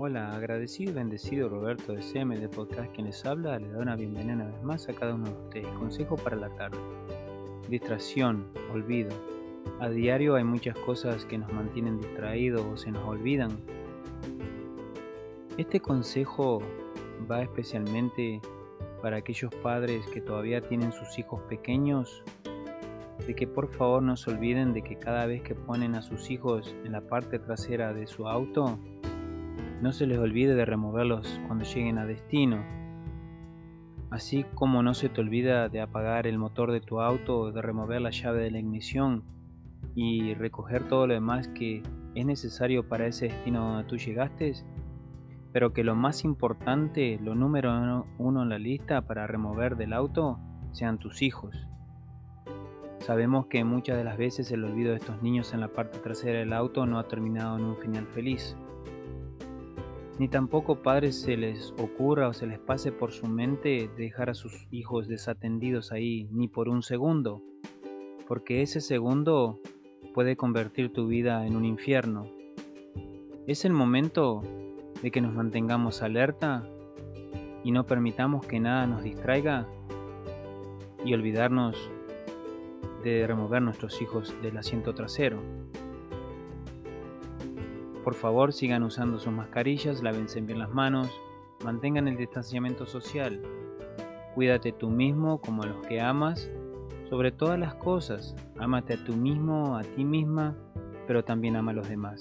Hola, agradecido y bendecido Roberto de CM de Podcast quien les habla, le da una bienvenida una vez más a cada uno de ustedes. Consejo para la tarde. Distracción, olvido. A diario hay muchas cosas que nos mantienen distraídos o se nos olvidan. Este consejo va especialmente para aquellos padres que todavía tienen sus hijos pequeños, de que por favor no se olviden de que cada vez que ponen a sus hijos en la parte trasera de su auto, no se les olvide de removerlos cuando lleguen a destino. Así como no se te olvida de apagar el motor de tu auto de remover la llave de la ignición y recoger todo lo demás que es necesario para ese destino donde tú llegaste, pero que lo más importante, lo número uno en la lista para remover del auto, sean tus hijos. Sabemos que muchas de las veces el olvido de estos niños en la parte trasera del auto no ha terminado en un final feliz ni tampoco padres se les ocurra o se les pase por su mente dejar a sus hijos desatendidos ahí ni por un segundo, porque ese segundo puede convertir tu vida en un infierno. Es el momento de que nos mantengamos alerta y no permitamos que nada nos distraiga y olvidarnos de remover nuestros hijos del asiento trasero. Por favor, sigan usando sus mascarillas, lávense bien las manos, mantengan el distanciamiento social. Cuídate tú mismo como a los que amas. Sobre todas las cosas, ámate a tú mismo, a ti misma, pero también ama a los demás.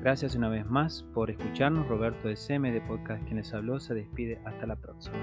Gracias una vez más por escucharnos. Roberto de CM de Podcast quien les habló se despide. Hasta la próxima.